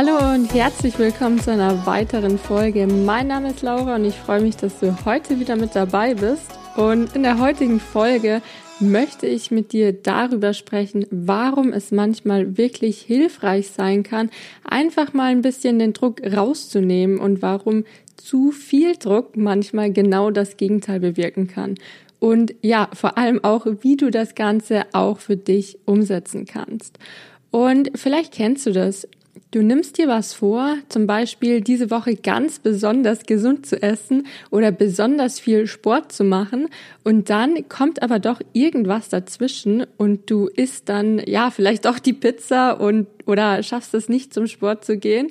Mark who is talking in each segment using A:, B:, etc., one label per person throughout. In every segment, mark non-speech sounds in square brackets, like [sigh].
A: Hallo und herzlich willkommen zu einer weiteren Folge. Mein Name ist Laura und ich freue mich, dass du heute wieder mit dabei bist. Und in der heutigen Folge möchte ich mit dir darüber sprechen, warum es manchmal wirklich hilfreich sein kann, einfach mal ein bisschen den Druck rauszunehmen und warum zu viel Druck manchmal genau das Gegenteil bewirken kann. Und ja, vor allem auch, wie du das Ganze auch für dich umsetzen kannst. Und vielleicht kennst du das. Du nimmst dir was vor, zum Beispiel diese Woche ganz besonders gesund zu essen oder besonders viel Sport zu machen und dann kommt aber doch irgendwas dazwischen und du isst dann ja vielleicht auch die Pizza und oder schaffst es nicht zum Sport zu gehen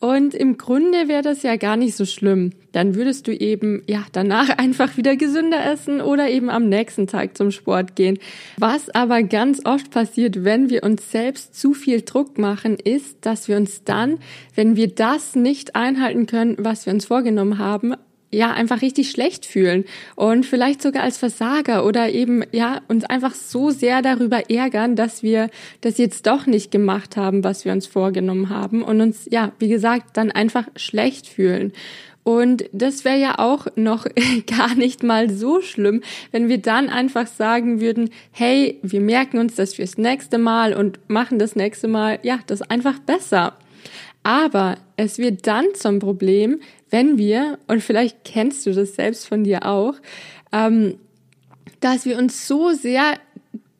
A: und im Grunde wäre das ja gar nicht so schlimm. Dann würdest du eben, ja, danach [laughs] einfach wieder gesünder essen oder eben am nächsten Tag zum Sport gehen. Was aber ganz oft passiert, wenn wir uns selbst zu viel Druck machen, ist, dass wir uns dann, wenn wir das nicht einhalten können, was wir uns vorgenommen haben, ja einfach richtig schlecht fühlen und vielleicht sogar als Versager oder eben ja uns einfach so sehr darüber ärgern, dass wir das jetzt doch nicht gemacht haben, was wir uns vorgenommen haben und uns ja, wie gesagt, dann einfach schlecht fühlen. Und das wäre ja auch noch [laughs] gar nicht mal so schlimm, wenn wir dann einfach sagen würden, hey, wir merken uns das fürs nächste Mal und machen das nächste Mal, ja, das einfach besser. Aber es wird dann zum Problem, wenn wir, und vielleicht kennst du das selbst von dir auch, ähm, dass wir uns so sehr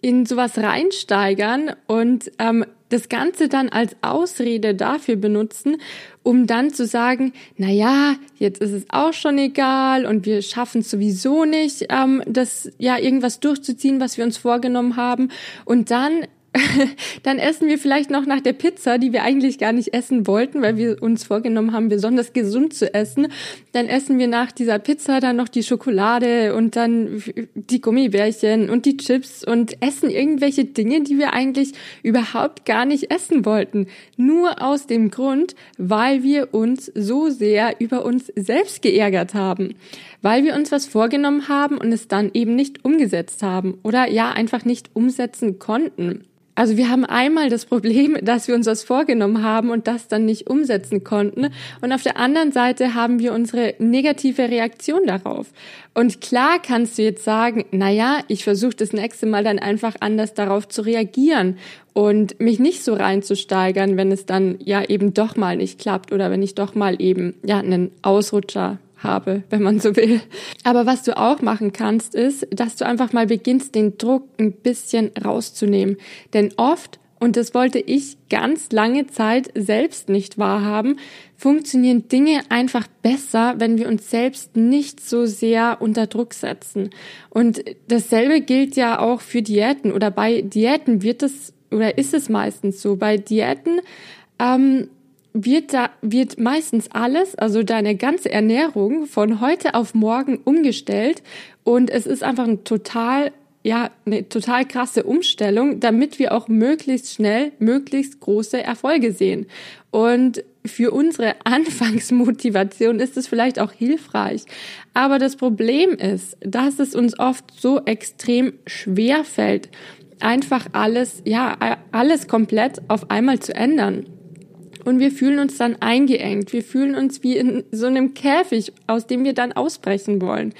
A: in sowas reinsteigern und ähm, das Ganze dann als Ausrede dafür benutzen, um dann zu sagen, na ja, jetzt ist es auch schon egal und wir schaffen sowieso nicht, ähm, das ja irgendwas durchzuziehen, was wir uns vorgenommen haben. Und dann [laughs] dann essen wir vielleicht noch nach der Pizza, die wir eigentlich gar nicht essen wollten, weil wir uns vorgenommen haben, besonders gesund zu essen. Dann essen wir nach dieser Pizza dann noch die Schokolade und dann die Gummibärchen und die Chips und essen irgendwelche Dinge, die wir eigentlich überhaupt gar nicht essen wollten. Nur aus dem Grund, weil wir uns so sehr über uns selbst geärgert haben. Weil wir uns was vorgenommen haben und es dann eben nicht umgesetzt haben oder ja einfach nicht umsetzen konnten. Also wir haben einmal das Problem, dass wir uns was vorgenommen haben und das dann nicht umsetzen konnten. Und auf der anderen Seite haben wir unsere negative Reaktion darauf. Und klar kannst du jetzt sagen, na ja, ich versuche das nächste Mal dann einfach anders darauf zu reagieren und mich nicht so reinzusteigern, wenn es dann ja eben doch mal nicht klappt oder wenn ich doch mal eben ja einen Ausrutscher habe, wenn man so will. Aber was du auch machen kannst, ist, dass du einfach mal beginnst, den Druck ein bisschen rauszunehmen. Denn oft, und das wollte ich ganz lange Zeit selbst nicht wahrhaben, funktionieren Dinge einfach besser, wenn wir uns selbst nicht so sehr unter Druck setzen. Und dasselbe gilt ja auch für Diäten oder bei Diäten wird es oder ist es meistens so. Bei Diäten ähm, wird da, wird meistens alles, also deine ganze Ernährung von heute auf morgen umgestellt und es ist einfach ein total, ja, eine total krasse Umstellung, damit wir auch möglichst schnell, möglichst große Erfolge sehen. Und für unsere [laughs] Anfangsmotivation ist es vielleicht auch hilfreich. Aber das Problem ist, dass es uns oft so extrem schwer fällt, einfach alles, ja, alles komplett auf einmal zu ändern. Und wir fühlen uns dann eingeengt. Wir fühlen uns wie in so einem Käfig, aus dem wir dann ausbrechen wollen.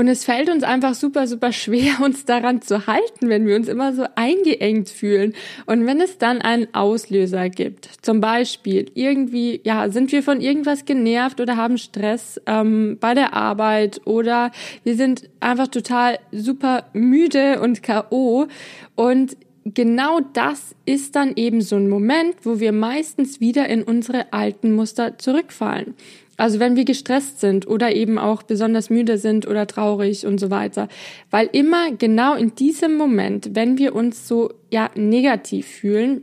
A: Und es fällt uns einfach super, super schwer, [laughs] uns daran zu halten, wenn wir uns immer so eingeengt fühlen. Und wenn es dann einen Auslöser gibt, zum Beispiel irgendwie, ja, sind wir von irgendwas genervt oder haben Stress ähm, bei der Arbeit oder wir sind einfach total super müde und KO und genau das ist dann eben so ein Moment, wo wir meistens wieder in unsere alten Muster zurückfallen. Also wenn wir gestresst sind oder eben auch besonders müde sind oder traurig und so weiter. Weil immer genau in diesem Moment, wenn wir uns so ja negativ fühlen,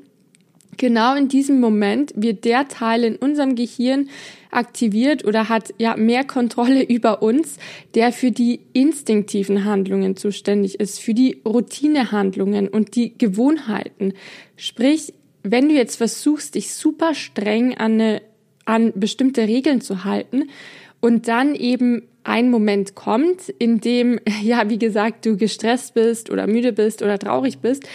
A: genau in diesem Moment wird der Teil in unserem Gehirn aktiviert oder hat ja mehr Kontrolle [laughs] über uns, der für die instinktiven Handlungen zuständig ist, für die Routinehandlungen und die Gewohnheiten. Sprich, wenn du jetzt versuchst, dich super streng an, eine, an bestimmte Regeln zu halten und dann eben ein Moment kommt, in dem, [laughs] ja, wie gesagt, du gestresst bist oder müde bist oder traurig bist,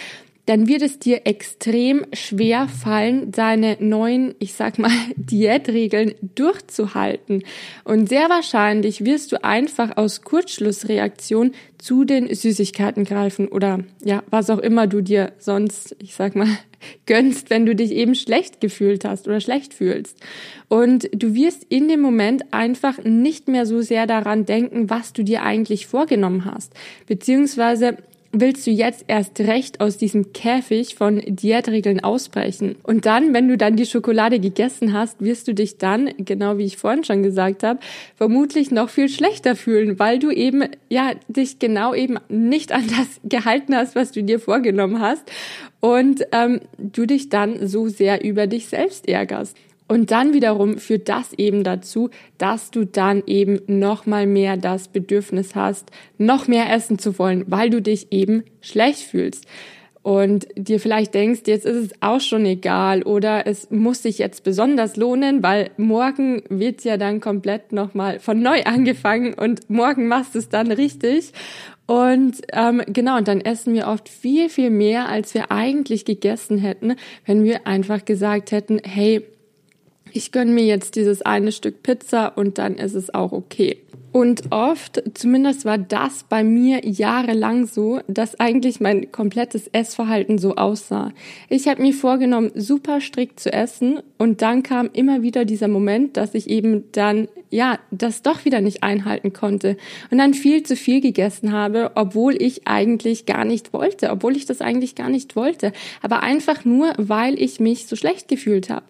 A: dann wird es dir extrem schwer fallen, deine neuen, ich sag mal, [laughs] Diätregeln durchzuhalten. Und sehr wahrscheinlich wirst du einfach aus Kurzschlussreaktion zu den Süßigkeiten greifen oder ja, was auch immer du dir sonst, ich sag mal, [laughs] gönnst, wenn du dich eben schlecht gefühlt hast oder schlecht fühlst. Und du wirst in dem Moment einfach nicht mehr so sehr daran denken, was du dir eigentlich vorgenommen hast, beziehungsweise willst du jetzt erst recht aus diesem Käfig von Diätregeln ausbrechen. Und dann, wenn du dann die Schokolade gegessen hast, wirst du dich dann, genau wie ich vorhin schon gesagt habe, vermutlich noch viel schlechter fühlen, weil du eben, ja, dich genau eben nicht an das [laughs] gehalten hast, was du dir vorgenommen hast und ähm, du dich dann so sehr über dich selbst ärgerst. Und dann wiederum führt das eben dazu, dass du dann eben noch mal mehr das Bedürfnis hast, noch mehr essen zu wollen, weil du dich eben schlecht fühlst und dir vielleicht denkst, jetzt ist es auch schon egal oder es muss sich jetzt besonders lohnen, weil morgen wird ja dann komplett nochmal von neu angefangen und morgen machst du es dann richtig. Und ähm, genau, und dann essen wir oft viel, viel mehr, als wir eigentlich gegessen hätten, wenn wir einfach gesagt hätten, hey, ich gönne mir jetzt dieses eine Stück Pizza und dann ist es auch okay. Und oft, zumindest war das bei mir jahrelang so, dass eigentlich mein komplettes Essverhalten so aussah. Ich habe mir vorgenommen, super strikt zu essen und dann kam immer wieder dieser Moment, dass ich eben dann, ja, das doch wieder nicht einhalten konnte und dann viel zu viel gegessen habe, obwohl ich eigentlich gar nicht wollte, obwohl ich das eigentlich gar nicht wollte, aber einfach nur, weil ich mich so schlecht gefühlt habe.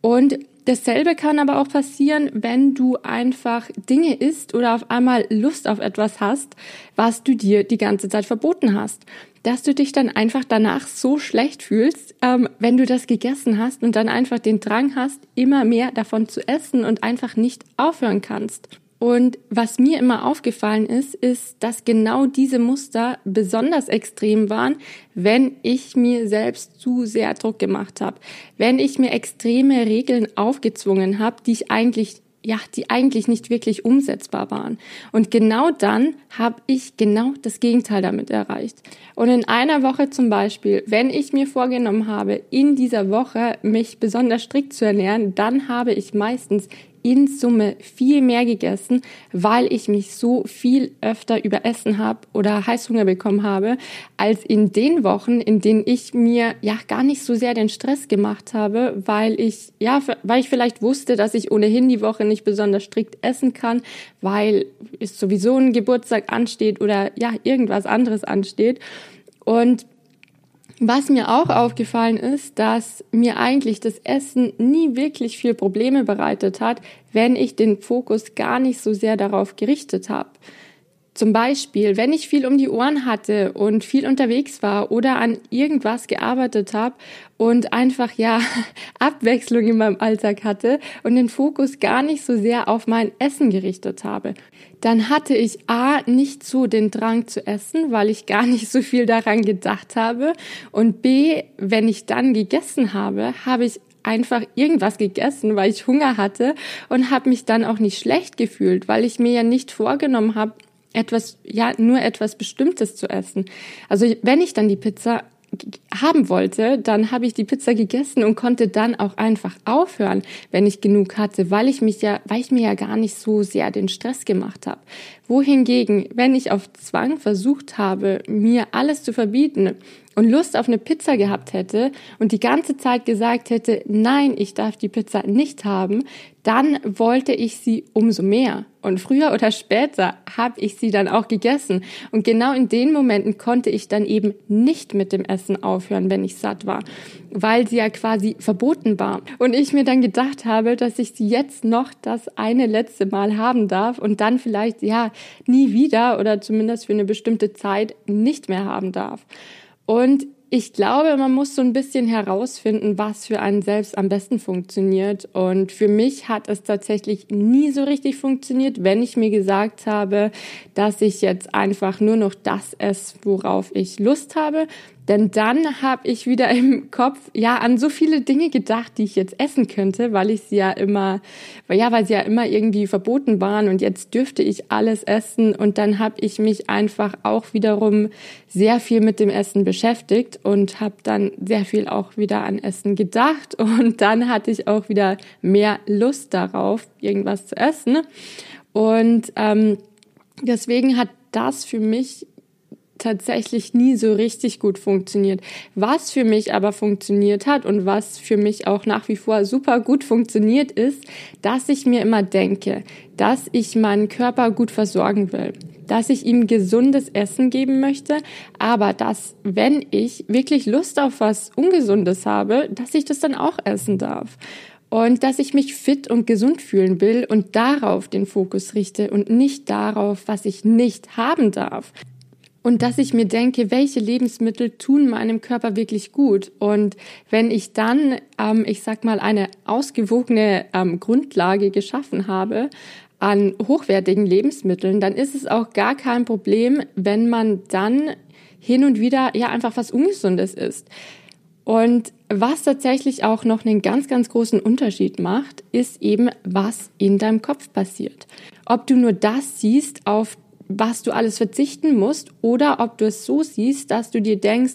A: Und Dasselbe kann aber auch passieren, wenn du einfach Dinge isst oder auf einmal Lust auf etwas hast, was du dir die ganze Zeit verboten hast. Dass du dich dann einfach danach so schlecht fühlst, ähm, wenn du das gegessen hast und dann einfach den Drang hast, immer mehr davon zu essen und einfach nicht aufhören kannst. Und was mir immer aufgefallen ist, ist, dass genau diese Muster besonders extrem waren, wenn ich mir selbst zu sehr Druck gemacht habe, wenn ich mir extreme Regeln aufgezwungen habe, die ich eigentlich ja, die eigentlich nicht wirklich umsetzbar waren. Und genau dann habe ich genau das Gegenteil damit erreicht. Und in einer Woche zum Beispiel, wenn ich mir vorgenommen habe, in dieser Woche mich besonders strikt zu ernähren, dann habe ich meistens in Summe viel mehr gegessen, weil ich mich so viel öfter überessen habe oder Heißhunger bekommen habe, als in den Wochen, in denen ich mir ja gar nicht so sehr den Stress gemacht habe, weil ich ja, weil ich vielleicht wusste, dass ich ohnehin die Woche nicht besonders strikt essen kann, weil es sowieso ein Geburtstag ansteht oder ja, irgendwas anderes ansteht. Und was mir auch aufgefallen ist, dass mir eigentlich das Essen nie wirklich viel Probleme bereitet hat, wenn ich den Fokus gar nicht so sehr darauf gerichtet habe. Zum Beispiel, wenn ich viel um die Ohren hatte und viel unterwegs war oder an irgendwas gearbeitet habe und einfach ja [laughs] Abwechslung in meinem Alltag hatte und den Fokus gar nicht so sehr auf mein Essen gerichtet habe, dann hatte ich A nicht so den Drang zu essen, weil ich gar [laughs] nicht so viel daran gedacht habe und B, wenn ich dann gegessen habe, habe ich einfach irgendwas gegessen, weil ich Hunger hatte und habe mich dann auch nicht schlecht gefühlt, weil ich mir ja nicht vorgenommen habe, etwas, ja, nur etwas Bestimmtes zu essen. Also wenn ich dann die Pizza haben wollte, dann habe ich die Pizza gegessen und konnte dann auch einfach aufhören, wenn ich genug hatte, weil ich mich ja, weil ich mir ja gar nicht so sehr den Stress gemacht habe. Wohingegen, wenn ich auf Zwang versucht habe, mir alles zu verbieten und Lust auf eine Pizza gehabt hätte und die ganze Zeit gesagt hätte, nein, ich darf die Pizza nicht haben, dann wollte ich sie umso mehr. Und früher oder später habe ich sie dann auch gegessen. Und genau in den Momenten konnte ich dann eben nicht mit dem Essen aufhören, wenn ich satt war, weil sie ja quasi verboten war. Und ich mir dann gedacht habe, dass ich sie jetzt noch das eine letzte Mal haben darf und dann vielleicht, ja, nie wieder oder zumindest für eine bestimmte Zeit nicht mehr haben darf. Und ich glaube, man muss so ein bisschen herausfinden, was für einen selbst am besten funktioniert. Und für mich hat es tatsächlich nie so richtig funktioniert, wenn ich mir gesagt habe, dass ich jetzt einfach nur noch das esse, worauf ich Lust habe. Denn dann habe ich wieder im Kopf ja an so viele Dinge gedacht, die ich jetzt essen könnte, weil ich sie ja immer, ja, weil sie ja immer irgendwie verboten waren und jetzt dürfte ich alles essen. Und dann habe ich mich einfach auch wiederum sehr viel mit dem Essen beschäftigt und habe dann sehr viel auch wieder an Essen gedacht. [laughs] Und dann hatte ich auch wieder mehr Lust darauf, irgendwas zu essen. Und ähm, deswegen hat das für mich tatsächlich nie so richtig gut funktioniert. Was für mich aber funktioniert hat und was für mich auch nach wie vor super gut funktioniert ist, dass ich mir immer denke, dass ich meinen Körper gut versorgen will, dass ich ihm gesundes Essen geben möchte, aber dass, wenn ich wirklich Lust auf was Ungesundes habe, dass ich das dann auch essen darf und dass ich mich fit und gesund fühlen will und darauf den Fokus richte und nicht darauf, was ich nicht haben darf und dass ich mir denke, welche Lebensmittel tun meinem Körper wirklich gut. Und wenn ich dann, ähm, ich sag mal, eine ausgewogene ähm, Grundlage geschaffen habe an hochwertigen Lebensmitteln, dann ist es auch gar kein Problem, wenn man dann hin und wieder ja einfach was Ungesundes isst. Und was tatsächlich auch noch einen ganz, ganz großen Unterschied macht, ist eben, was in deinem Kopf passiert. Ob du nur das siehst, auf was du alles verzichten musst oder ob du es so siehst, dass du dir denkst,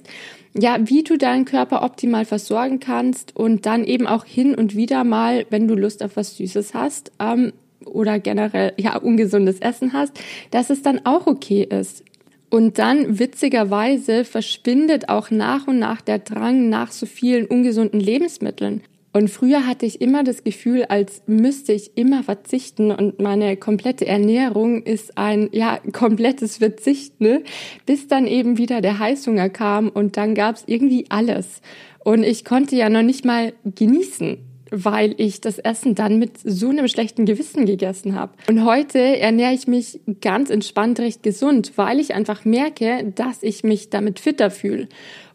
A: ja, wie du deinen Körper optimal versorgen kannst und dann eben auch hin und wieder mal, wenn du Lust auf was Süßes hast ähm, oder generell ja ungesundes Essen hast, dass es dann auch okay ist. Und dann witzigerweise verschwindet auch nach und nach der Drang nach so vielen ungesunden Lebensmitteln. Und früher hatte ich immer das Gefühl, als müsste ich immer verzichten und meine komplette Ernährung ist ein ja [laughs] komplettes Verzichten, ne? bis dann eben wieder der Heißhunger kam und dann gab's irgendwie alles. Und ich konnte ja noch nicht mal genießen weil ich das Essen dann mit so einem schlechten Gewissen gegessen habe. Und heute ernähre ich mich ganz entspannt recht gesund, weil ich einfach merke, dass ich mich damit fitter fühle.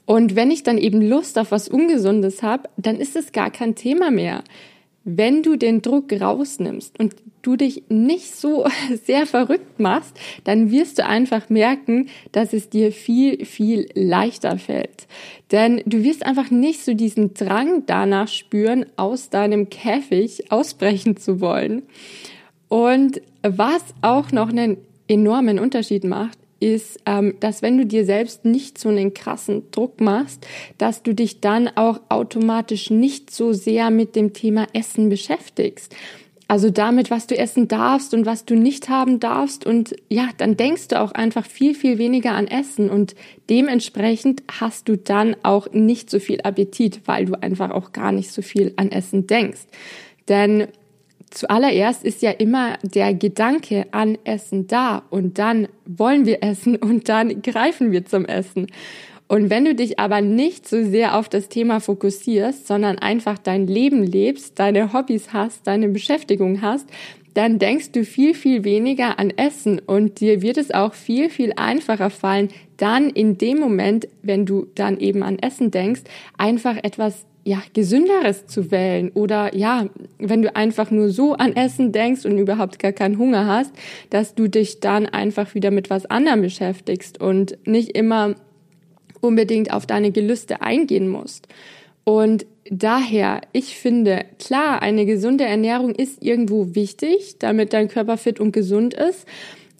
A: Und wenn ich dann eben Lust auf was Ungesundes habe, dann ist es gar kein Thema mehr. Wenn du den Druck rausnimmst und du dich nicht so [laughs] sehr verrückt machst, dann wirst du einfach merken, dass es dir viel, viel leichter fällt. Denn du wirst einfach nicht so diesen Drang danach spüren, aus deinem Käfig [laughs] ausbrechen zu wollen. Und was auch noch einen enormen Unterschied macht, ist, ähm, dass wenn du dir selbst nicht so einen krassen Druck machst, dass du dich dann auch automatisch nicht so sehr mit dem Thema Essen beschäftigst. Also damit, was du essen darfst und was du nicht haben darfst. Und ja, dann denkst du auch einfach viel, viel weniger an Essen. Und dementsprechend hast du dann auch nicht so viel Appetit, weil du einfach auch gar nicht so viel an Essen denkst. Denn zuallererst ist ja immer der Gedanke an Essen da und dann wollen wir essen und dann greifen wir zum Essen. Und wenn du dich aber nicht so sehr auf das Thema fokussierst, sondern einfach dein Leben lebst, deine Hobbys hast, deine Beschäftigung hast, dann denkst du viel, viel weniger an Essen und dir wird es auch viel, viel einfacher fallen, dann in dem Moment, wenn du dann eben an Essen denkst, einfach etwas ja, gesünderes zu wählen oder ja, wenn du einfach nur so an Essen denkst und überhaupt gar keinen Hunger hast, dass du dich dann einfach wieder mit was anderem beschäftigst und nicht immer unbedingt auf deine Gelüste eingehen musst. Und daher, ich finde, klar, eine gesunde Ernährung ist irgendwo wichtig, damit dein Körper fit und gesund ist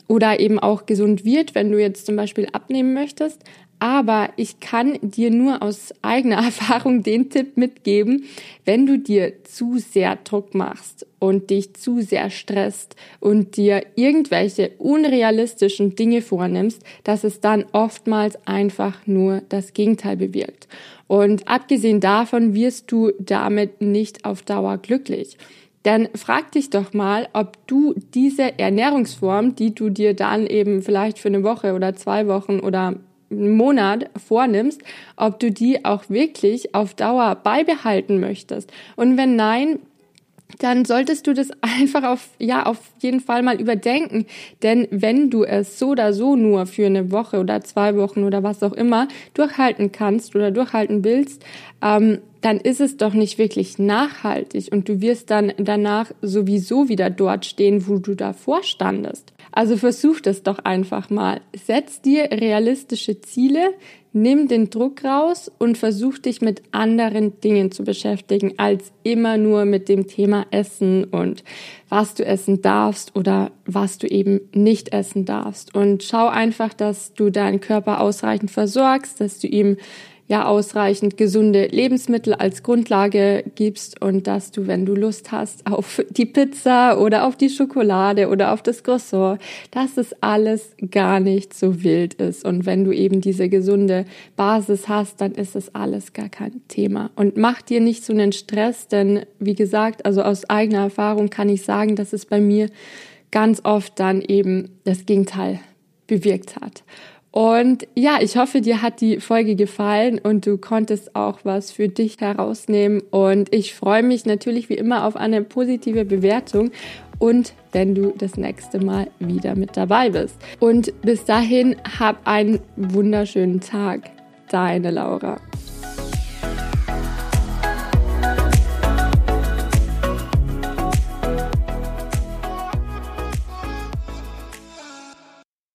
A: oder eben auch gesund wird, wenn du jetzt zum Beispiel abnehmen möchtest. Aber ich kann dir nur aus eigener [laughs] Erfahrung den Tipp mitgeben, wenn du dir zu sehr Druck machst und dich zu sehr stresst und dir irgendwelche unrealistischen Dinge vornimmst, dass es dann oftmals einfach nur das Gegenteil bewirkt. Und abgesehen davon wirst du damit nicht auf Dauer glücklich. Dann frag dich doch mal, ob du diese Ernährungsform, die du dir dann eben vielleicht für eine Woche oder zwei Wochen oder Monat vornimmst, ob du die auch wirklich auf Dauer beibehalten möchtest. Und wenn nein, dann solltest du das [laughs] einfach auf, ja, auf jeden Fall mal überdenken. Denn wenn du es so oder so nur für eine Woche oder zwei Wochen oder was auch immer durchhalten kannst oder durchhalten willst, ähm, dann ist es doch nicht wirklich nachhaltig und du wirst dann danach sowieso wieder dort stehen, wo du davor standest. Also versuch das doch einfach mal. Setz dir realistische Ziele, nimm den Druck raus und versuch dich mit anderen Dingen zu beschäftigen, als immer nur mit dem Thema Essen und was du essen darfst oder was du eben nicht essen darfst. Und schau einfach, dass du deinen Körper ausreichend versorgst, dass du ihm ja ausreichend gesunde Lebensmittel als Grundlage gibst und dass du, wenn du Lust hast auf die Pizza oder auf die Schokolade oder auf das Croissant, dass es alles gar nicht so wild ist. Und wenn du eben diese gesunde Basis hast, dann ist es alles gar kein Thema. Und mach dir nicht so einen Stress, denn wie gesagt, also aus eigener Erfahrung kann ich sagen, dass es bei mir ganz oft dann eben das Gegenteil bewirkt hat. Und ja, ich hoffe, dir hat die Folge gefallen und du konntest auch was für dich herausnehmen. Und ich freue mich natürlich wie immer auf eine positive Bewertung und wenn du das nächste Mal wieder mit dabei bist. Und bis dahin, hab einen wunderschönen Tag. Deine Laura.